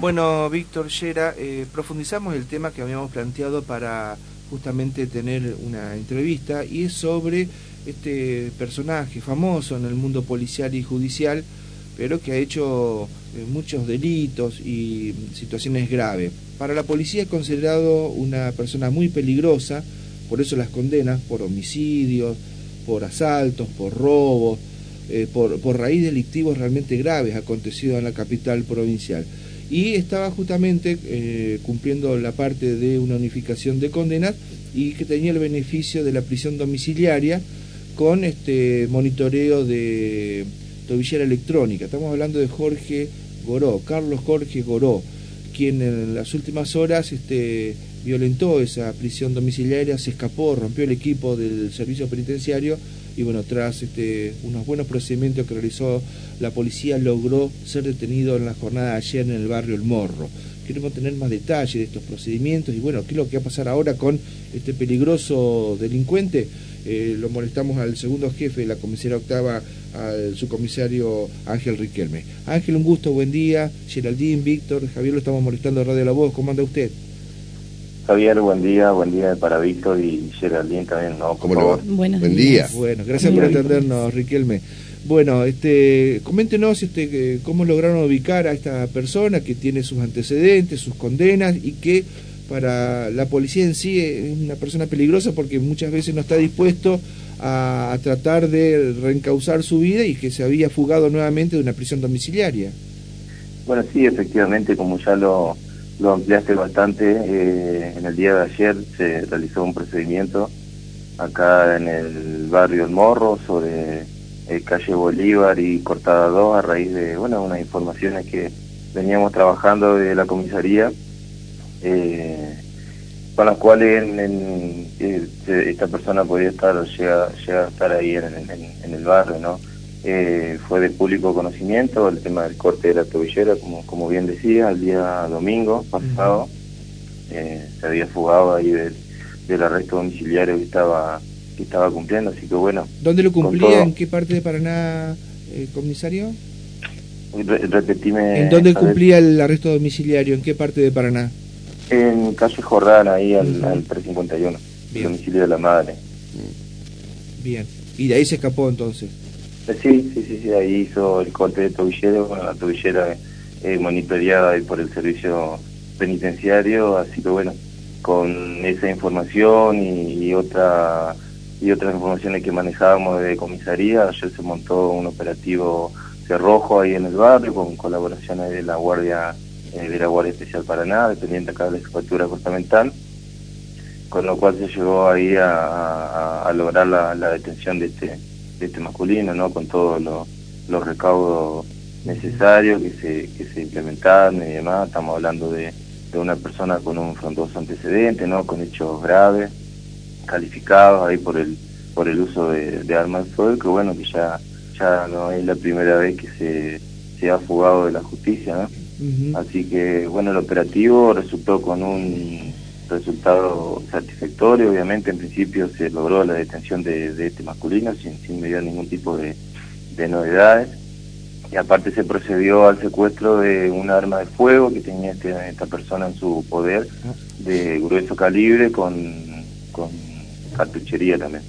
Bueno, Víctor Yera, eh, profundizamos el tema que habíamos planteado para justamente tener una entrevista y es sobre este personaje famoso en el mundo policial y judicial, pero que ha hecho eh, muchos delitos y situaciones graves. Para la policía es considerado una persona muy peligrosa, por eso las condenas por homicidios, por asaltos, por robos, eh, por, por raíz delictivos realmente graves acontecidos en la capital provincial y estaba justamente eh, cumpliendo la parte de una unificación de condenas y que tenía el beneficio de la prisión domiciliaria con este monitoreo de tobillera electrónica. Estamos hablando de Jorge Goró, Carlos Jorge Goró, quien en las últimas horas este, violentó esa prisión domiciliaria, se escapó, rompió el equipo del servicio penitenciario y bueno, tras este, unos buenos procedimientos que realizó la policía, logró ser detenido en la jornada de ayer en el barrio El Morro. Queremos tener más detalles de estos procedimientos y bueno, qué es lo que va a pasar ahora con este peligroso delincuente. Eh, lo molestamos al segundo jefe de la comisaría octava, al subcomisario Ángel Riquelme. Ángel, un gusto, buen día. Geraldine, Víctor, Javier, lo estamos molestando a Radio La Voz. ¿Cómo anda usted? Javier, buen día, buen día para Víctor y Geraldine también, ¿no? ¿Cómo le va? buen día. Bueno, gracias por atendernos, Riquelme. Bueno, este, coméntenos este, cómo lograron ubicar a esta persona que tiene sus antecedentes, sus condenas y que para la policía en sí es una persona peligrosa porque muchas veces no está dispuesto a, a tratar de reencauzar su vida y que se había fugado nuevamente de una prisión domiciliaria. Bueno, sí, efectivamente, como ya lo, lo ampliaste bastante. Eh, en el día de ayer se realizó un procedimiento acá en el barrio El Morro sobre eh, calle Bolívar y Cortada 2 a raíz de bueno unas informaciones que veníamos trabajando de la comisaría eh, con las cuales en, esta persona podía estar llega, llega a estar ahí en, en el barrio, ¿no? Eh, fue de público conocimiento el tema del corte de la tobillera, como, como bien decía, el día domingo pasado eh, se había fugado ahí del, del, arresto domiciliario que estaba que estaba cumpliendo, así que bueno. ¿Dónde lo cumplía? ¿En qué parte de Paraná, eh, comisario? repetime. ¿En dónde cumplía el arresto domiciliario? ¿En qué parte de Paraná? En calle Jordana, ahí al, al 351, el domicilio de la madre. Bien, y de ahí se escapó entonces. Sí, sí, sí, sí, ahí hizo el corte de tobillero, bueno, la tobillera eh, monitoreada por el servicio penitenciario, así que bueno, con esa información y, otra y otras informaciones que manejábamos de comisaría, ayer se montó un operativo cerrojo ahí en el barrio con colaboraciones de la Guardia eh, de la Guardia Especial Paraná, dependiente acá de la Jefatura Costamental, con lo cual se llegó ahí a, lograr la detención de este este masculino, ¿no? Con todos los recaudos necesarios que se, que se implementaron y demás. Estamos hablando de, de una persona con un frondoso antecedente, ¿no? Con hechos graves, calificados ahí por el por el uso de, armas de fuego, que bueno, que ya, ya no es la primera vez que se, se ha fugado de la justicia, ¿no? Así que, bueno, el operativo resultó con un resultado satisfactorio. Obviamente, en principio se logró la detención de, este masculino sin, sin medir ningún tipo de, novedades. Y aparte se procedió al secuestro de un arma de fuego que tenía este, esta persona en su poder, de grueso calibre con, con cartuchería también.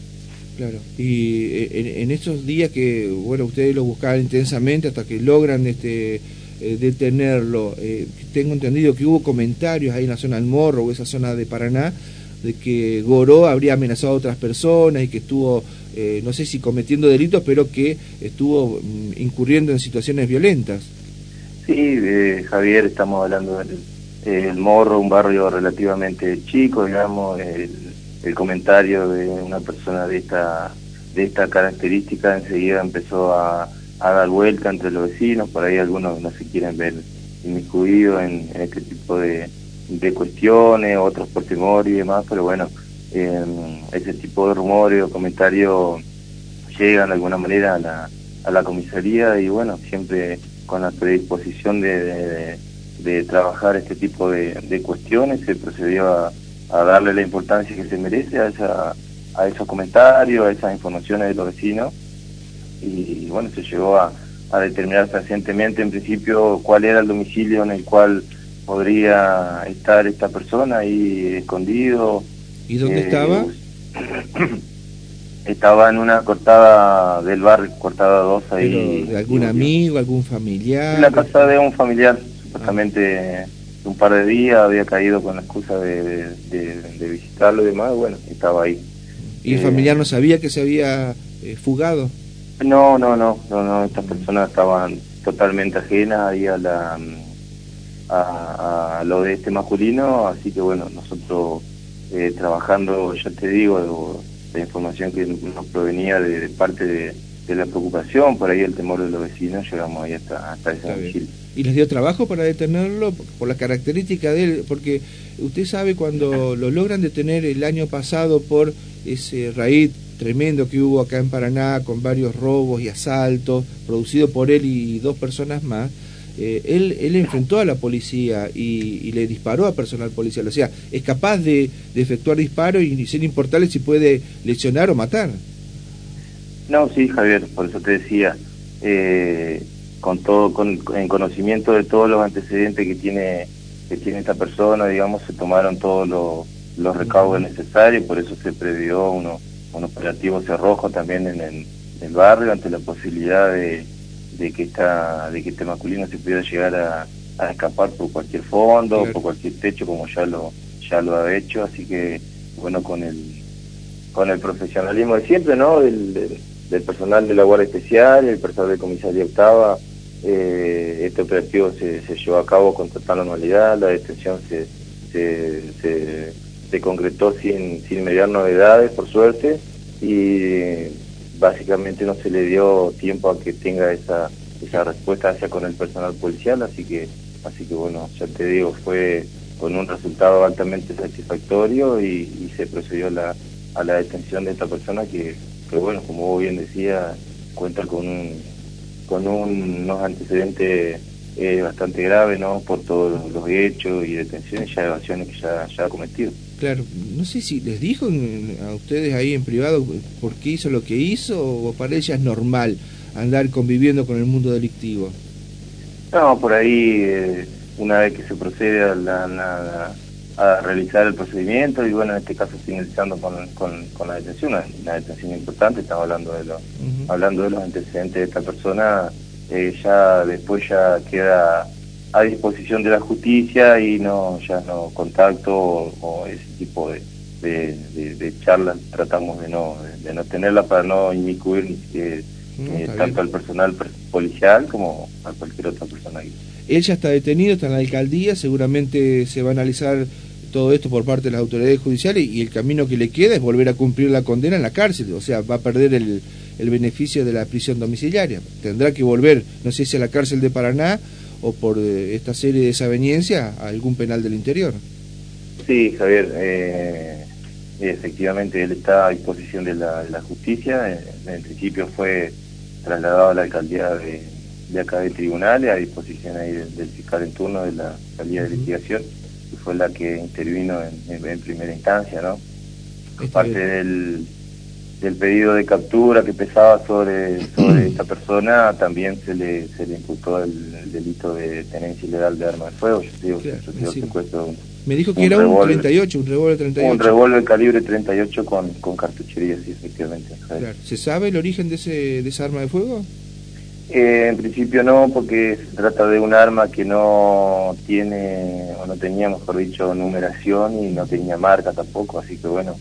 Claro, y eh, en, estos días que, bueno, ustedes lo buscaban intensamente hasta que logran este eh, detenerlo. Eh, tengo entendido que hubo comentarios ahí en la zona del Morro o esa zona de Paraná de que Goró habría amenazado a otras personas y que estuvo, eh, no sé si cometiendo delitos, pero que estuvo mm, incurriendo en situaciones violentas. Sí, Javier, estamos hablando del Morro, un barrio relativamente chico, digamos, el, el, comentario de una persona de esta, de esta característica enseguida empezó a a dar vuelta entre los vecinos, por ahí algunos no se quieren ver inmiscuidos en, este tipo de, de, cuestiones, otros por temor y demás, pero bueno, ese tipo de rumores o comentarios llegan de alguna manera a la, a la comisaría y bueno, siempre con la predisposición de, de, trabajar este tipo de, de cuestiones se procedió a, a, darle la importancia que se merece a, esa, a esos comentarios, a esas informaciones de los vecinos y bueno, se llegó a, a determinar recientemente en principio cuál era el domicilio en el cual podría estar esta persona ahí escondido. ¿Y dónde eh, estaba? Estaba en una cortada del barrio, cortada 2 ahí. ¿De algún amigo, algún familiar? En la casa de un familiar, supuestamente un par de días había caído con la excusa de, visitarlo y demás, bueno, estaba ahí. ¿Y el eh, familiar no sabía que se había eh, fugado? No, no, no, no, no, estas personas estaban totalmente ajenas ahí a la a, lo de este masculino, así que bueno, nosotros eh, trabajando, ya te digo, la información que nos provenía de, parte de, la preocupación, por ahí el temor de los vecinos, llegamos ahí hasta, hasta ese domicilio. ¿Y les dio trabajo para detenerlo por la característica de él? Porque usted sabe cuando lo logran detener el año pasado por ese raíz tremendo que hubo acá en Paraná con varios robos y asaltos producido por él y dos personas más, eh, él, él enfrentó a la policía y, le disparó a personal policial. O sea, es capaz de, efectuar disparos y sin importarle si puede lesionar o matar. No, sí, Javier, por eso te decía, eh, con todo, con, en conocimiento de todos los antecedentes que tiene que tiene esta persona, digamos, se tomaron todos los, los recaudos necesarios, por eso se previó uno, un operativo cerrojo también en el barrio ante la posibilidad de de que esta de que este masculino se pudiera llegar a, escapar por cualquier fondo por cualquier techo como ya lo ya lo ha hecho. Así que bueno con el con el profesionalismo de siempre no del, del, personal de la guardia especial el personal de comisaría octava eh, este operativo se, se llevó a cabo con total normalidad la detención se se, se, se concretó sin sin mediar novedades por suerte y básicamente no se le dio tiempo a que tenga esa, esa respuesta hacia con el personal policial, así que, así que bueno, ya te digo, fue con un resultado altamente satisfactorio y, se procedió a la, a la detención de esta persona que, que bueno, como vos bien decía, cuenta con un, con unos antecedentes eh, bastante graves, ¿no? Por todos los hechos y detenciones y evasiones que ya, ya ha cometido. Claro, no sé si les dijo a ustedes ahí en privado por qué hizo lo que hizo o para ella es normal andar conviviendo con el mundo delictivo. No, por ahí eh, una vez que se procede a, a, realizar el procedimiento y bueno, en este caso finalizando con, con, la detención, una, detención importante, estamos hablando de, los hablando de los antecedentes de esta persona, eh, ya después ya queda a disposición de la justicia y no ya no contacto o, ese tipo de, de, charlas tratamos de no de, no tenerla para no inmiscuir eh, eh, tanto al personal policial como a cualquier otra persona. Él ya está detenido, está en la alcaldía, seguramente se va a analizar todo esto por parte de las autoridades judiciales y el camino que le queda es volver a cumplir la condena en la cárcel, o sea, va a perder el, el beneficio de la prisión domiciliaria. Tendrá que volver, no sé si a la cárcel de Paraná o por eh, esta serie de desaveniencia a algún penal del interior. Sí, Javier, eh, efectivamente él está a disposición de la, justicia. En, principio fue trasladado a la alcaldía de, acá de tribunales, a disposición ahí del, fiscal en turno de la salida de investigación, que fue la que intervino en, primera instancia, ¿no? Parte del del pedido de captura que pesaba sobre, sobre esta persona, también se le, se le imputó el, delito de tenencia ilegal de arma de fuego. Yo digo, yo secuestro Me dijo que era un 38, un revólver 38. Un revólver calibre 38 con, con cartuchería, sí, efectivamente. ¿Se sabe el origen de, ese, de esa arma de fuego? Eh, en principio no, porque se trata de un arma que no tiene, o no tenía, mejor dicho, numeración y no tenía marca tampoco, así que bueno,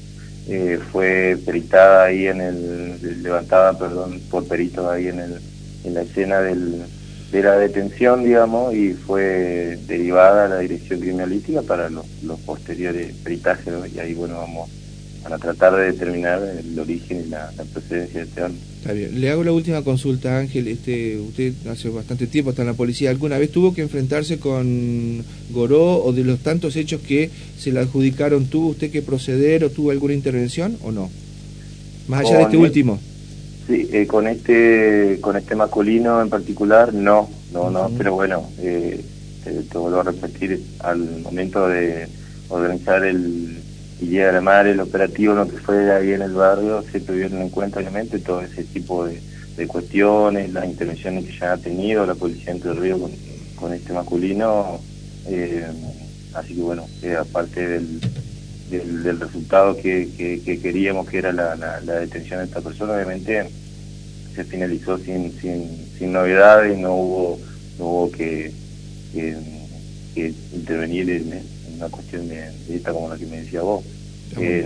eh, fue peritada ahí en el, levantada, perdón, por peritos ahí en, el, en la escena del, de la detención, digamos, y fue derivada a la dirección criminalística para los, los posteriores peritajes, y ahí, bueno, vamos a tratar de determinar el origen y la, procedencia de este arma. Está bien. Le hago la última consulta, Ángel. Este, usted hace bastante tiempo está en la policía. ¿Alguna vez tuvo que enfrentarse con Goró o de los tantos hechos que se le adjudicaron? ¿Tuvo usted que proceder o tuvo alguna intervención o no? Más allá de este último. Sí, eh, con este con este masculino en particular, no, no, no, pero bueno, eh, te, te vuelvo a repetir, al momento de organizar el y madre el operativo lo que fue ahí en el barrio, se tuvieron en cuenta obviamente todo ese tipo de, cuestiones, las intervenciones que ya ha tenido la policía Entre Río con, con este masculino, Eh, así que bueno, aparte del, del, resultado que, que, queríamos, que era la, la, detención de esta persona, obviamente se finalizó sin, sin, sin novedades, no hubo, no hubo que, que, intervenir en, una cuestión de, esta como la que me decía vos.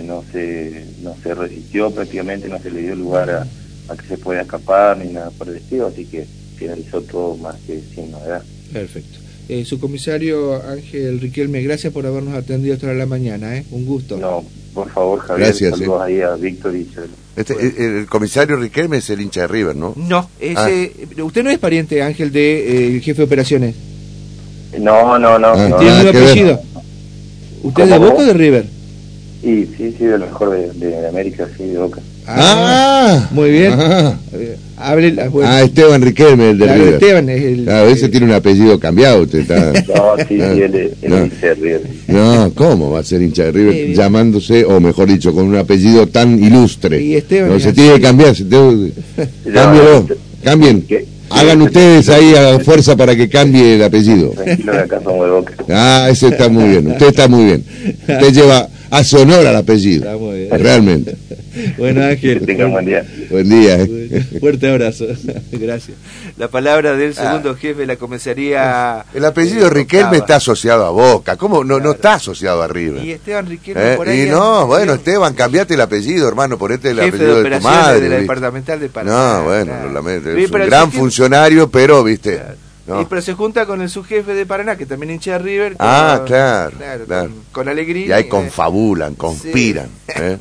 no se no se resistió prácticamente, no se le dio lugar a, a que se pueda escapar ni nada por el estilo, así que finalizó todo más que sin novedad. Perfecto. Eh, su comisario Ángel Riquelme, gracias por habernos atendido hasta la mañana, ¿eh? un gusto. No, por favor, Javier, gracias, saludos ahí a Víctor y este, el, comisario Riquelme es el hincha de River, ¿no? No, ese, ah. usted no es pariente, Ángel, de eh, jefe de operaciones. No, no, no. Ah, ¿Tiene un apellido? ¿Usted es de Boca o de River? Sí, sí, sí, de lo mejor de, de América, sí, de Boca. Ah, muy bien. Ah, ah Esteban Riquelme, el de claro, Esteban es el. a veces tiene un apellido cambiado. Usted está... no, sí, sí, él es, hincha de River. No, ¿cómo va a ser hincha de River? llamándose, o mejor dicho, con un apellido tan ilustre. Y Esteban. No, se tiene que cambiar. Se tiene... Cámbielo, cambien. Hagan ustedes ahí a fuerza para que cambie el apellido. Ah, ese está muy bien. Usted está muy bien. Usted lleva a sonora el apellido. Realmente. Bueno, Ángel. Que tenga buen día. Buen día. Fuerte abrazo. Gracias. La palabra del segundo ah. jefe de la comisaría. El apellido Riquelme está asociado a Boca. ¿Cómo? No, no está asociado a River. Y Esteban Riquelme ¿Eh? por ahí. Y no, bueno, Esteban, cambiate el apellido, hermano. Ponete el apellido de, tu madre. de la departamental de Paraná. No, bueno, lo lamento. Es un gran funcionario, pero, viste. Y pero se junta con el subjefe de Paraná, que también hincha de River. ah, claro. Con, alegría. Y ahí confabulan, conspiran. ¿eh?